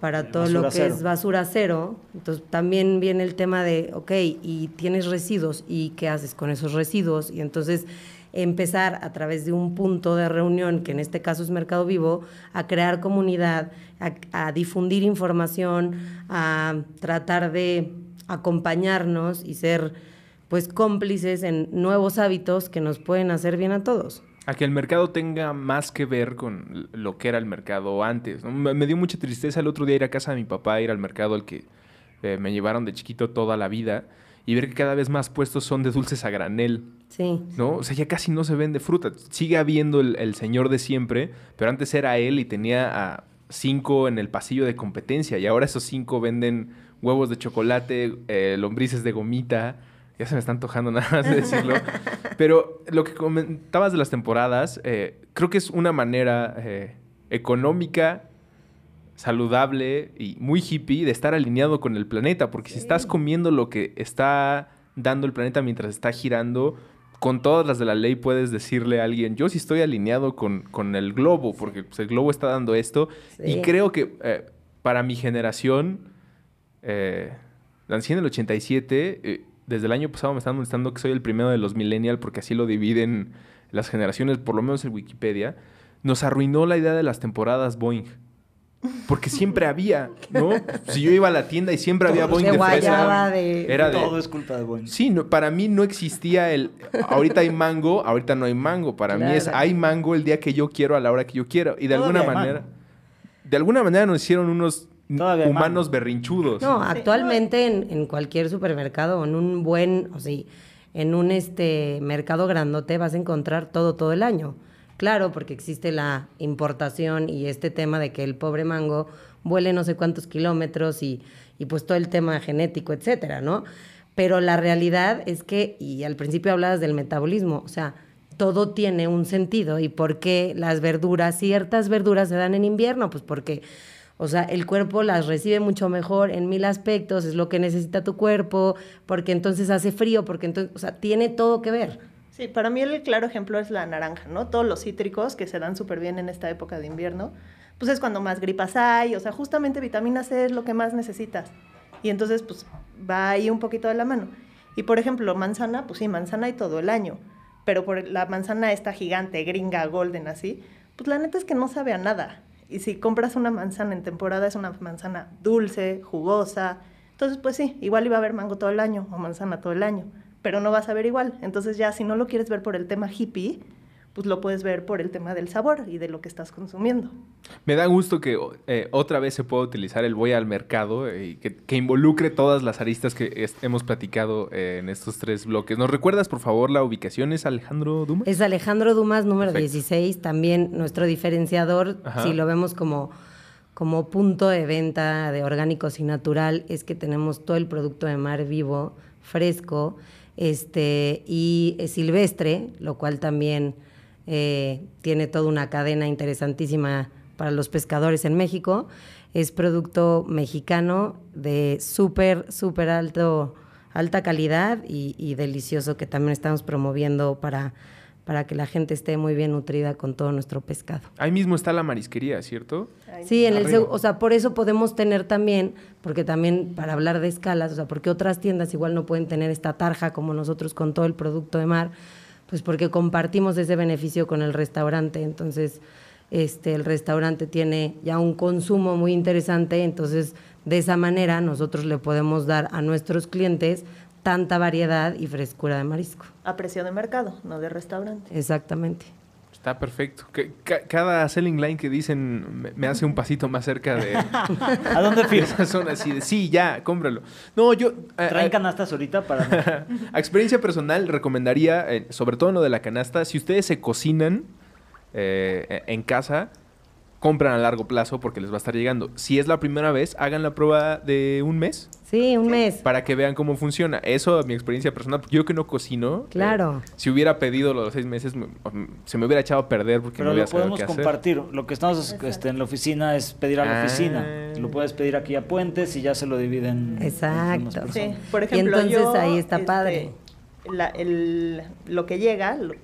para De todo lo que es basura cero. Entonces también viene el tema de, ok, y tienes residuos, ¿y qué haces con esos residuos? Y entonces empezar a través de un punto de reunión, que en este caso es Mercado Vivo, a crear comunidad, a, a difundir información, a tratar de acompañarnos y ser pues cómplices en nuevos hábitos que nos pueden hacer bien a todos. A que el mercado tenga más que ver con lo que era el mercado antes. ¿no? Me, me dio mucha tristeza el otro día ir a casa de mi papá, ir al mercado al que eh, me llevaron de chiquito toda la vida y ver que cada vez más puestos son de dulces a granel. Sí. ¿no? O sea, ya casi no se vende fruta. Sigue habiendo el, el señor de siempre, pero antes era él y tenía a cinco en el pasillo de competencia y ahora esos cinco venden huevos de chocolate, eh, lombrices de gomita. Ya se me está antojando nada más de decirlo. Pero lo que comentabas de las temporadas, eh, creo que es una manera eh, económica, saludable y muy hippie de estar alineado con el planeta. Porque si estás comiendo lo que está dando el planeta mientras está girando, con todas las de la ley puedes decirle a alguien, yo sí estoy alineado con, con el globo, porque pues, el globo está dando esto. Y creo que eh, para mi generación, nací en el 87, eh, desde el año pasado me están molestando que soy el primero de los millennial, porque así lo dividen las generaciones, por lo menos en Wikipedia, nos arruinó la idea de las temporadas Boeing. Porque siempre había, ¿no? Si yo iba a la tienda y siempre había Boeing De de fresa, guayaba, de- era de... Todo es culpa de Boeing. Sí, no, para mí no existía el ahorita hay mango, ahorita no hay mango. Para mí es hay mango el día que yo quiero a la hora que yo quiero. Y de Todavía alguna manera, mango. de alguna manera nos hicieron unos Todavía humanos berrinchudos. No, actualmente en, en cualquier supermercado o en un buen, o sea, en un este mercado grandote vas a encontrar todo todo el año. Claro, porque existe la importación y este tema de que el pobre mango vuele no sé cuántos kilómetros y, y pues todo el tema genético, etcétera, ¿no? Pero la realidad es que, y al principio hablabas del metabolismo, o sea, todo tiene un sentido. ¿Y por qué las verduras, ciertas verduras se dan en invierno? Pues porque, o sea, el cuerpo las recibe mucho mejor en mil aspectos, es lo que necesita tu cuerpo, porque entonces hace frío, porque entonces, o sea, tiene todo que ver. Sí, para mí el claro ejemplo es la naranja, ¿no? Todos los cítricos que se dan súper bien en esta época de invierno, pues es cuando más gripas hay, o sea, justamente vitamina C es lo que más necesitas. Y entonces, pues va ahí un poquito de la mano. Y por ejemplo, manzana, pues sí, manzana hay todo el año, pero por la manzana esta gigante, gringa, golden, así, pues la neta es que no sabe a nada. Y si compras una manzana en temporada, es una manzana dulce, jugosa. Entonces, pues sí, igual iba a haber mango todo el año o manzana todo el año, pero no vas a ver igual. Entonces ya si no lo quieres ver por el tema hippie, pues lo puedes ver por el tema del sabor y de lo que estás consumiendo. Me da gusto que eh, otra vez se pueda utilizar el voy al mercado eh, y que, que involucre todas las aristas que hemos platicado eh, en estos tres bloques. ¿Nos recuerdas, por favor, la ubicación? ¿Es Alejandro Dumas? Es Alejandro Dumas, número Perfecto. 16. También nuestro diferenciador, Ajá. si lo vemos como, como punto de venta de orgánicos y natural, es que tenemos todo el producto de mar vivo, fresco, este, y es silvestre, lo cual también eh, tiene toda una cadena interesantísima para los pescadores en México. Es producto mexicano de súper, súper alto, alta calidad y, y delicioso que también estamos promoviendo para, para que la gente esté muy bien nutrida con todo nuestro pescado. Ahí mismo está la marisquería, ¿cierto? Sí, en el Arriba. o sea, por eso podemos tener también, porque también para hablar de escalas, o sea, porque otras tiendas igual no pueden tener esta tarja como nosotros con todo el producto de mar, pues porque compartimos ese beneficio con el restaurante, entonces este el restaurante tiene ya un consumo muy interesante, entonces de esa manera nosotros le podemos dar a nuestros clientes tanta variedad y frescura de marisco. A precio de mercado, no de restaurante. Exactamente. Está perfecto. Que- ca- cada selling line que dicen me, me hace un pasito más cerca de, ¿A dónde de firmas? esa zona así de sí, ya, cómpralo. No, yo a- ¿Traen a- canastas ahorita para...? a experiencia personal recomendaría, eh, sobre todo en lo de la canasta, si ustedes se cocinan eh, en casa, compran a largo plazo porque les va a estar llegando. Si es la primera vez, hagan la prueba de un mes Sí, un mes. para que vean cómo funciona. Eso, mi experiencia personal, porque yo que no cocino, eh, Claro. si hubiera pedido los seis meses, me- se me hubiera echado a perder porque no Pero hubiera lo podemos qué hacer. compartir. Lo que estamos este, en la oficina es pedir a la Ah. oficina. Lo puedes pedir aquí a Puentes y ya se lo dividen. Exacto. Sí, por Y ejemplo, entonces yo, ahí está este, padre. la- el- lo que llega, lo-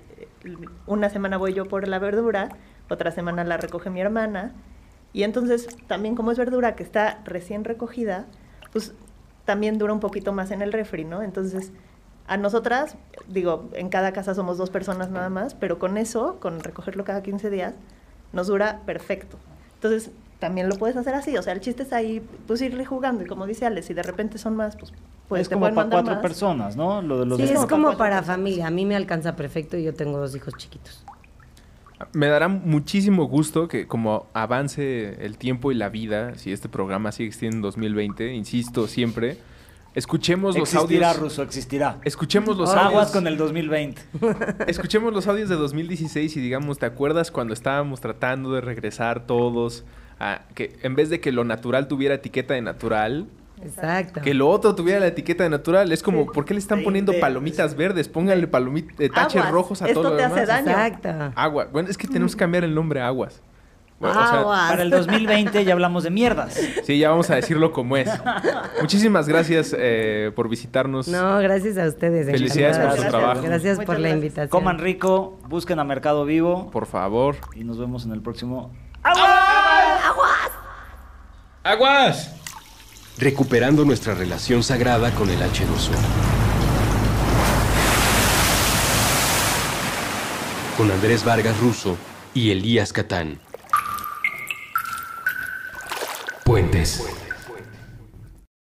una semana voy yo por la verdura, otra semana la recoge mi hermana, y entonces también como es verdura que está recién recogida, pues también dura un poquito más en el refri, ¿no? Entonces, a nosotras, digo, en cada casa somos dos personas nada más, pero con eso, con recogerlo cada 15 días, nos dura perfecto. Entonces, también lo puedes hacer así, o sea, el chiste es ahí, pues irle jugando, y como dice Ale, si de repente son más, pues, pues es te como para cuatro más. personas, ¿no? Lo de los Sí, es como para para familia. A mí me alcanza perfecto y yo tengo dos hijos chiquitos. Me dará muchísimo gusto que como avance el tiempo y la vida, si este programa sigue existiendo en 2020, insisto siempre, escuchemos los Existirá, audios. Ruso, existirá. Escuchemos los Aguas audios. con el 2020. Escuchemos los audios de 2016 y digamos, ¿te acuerdas cuando estábamos tratando de regresar todos a que en vez de que lo natural tuviera etiqueta de natural, Exacto. que lo otro tuviera la etiqueta de natural? Es como, ¿por qué le están poniendo palomitas verdes? Pónganle palomitas, taches Aguas, rojos a esto todo lo te hace demás. daño. Exacto. Agua. Bueno, es que tenemos que cambiar el nombre a aguas. Bueno, o sea, Aguas. Para el 2020 ya hablamos de mierdas. Sí, ya vamos a decirlo como es. Muchísimas gracias eh, por visitarnos. No, gracias a ustedes. Felicidades por su Gracias. trabajo. Gracias Muchas por la gracias. invitación. Coman rico, busquen a Mercado Vivo Por favor. y nos vemos en el próximo. ¡Aguas! Recuperando nuestra relación sagrada con el H2O. Con Andrés Vargas Russo y Elías Catán. Puentes.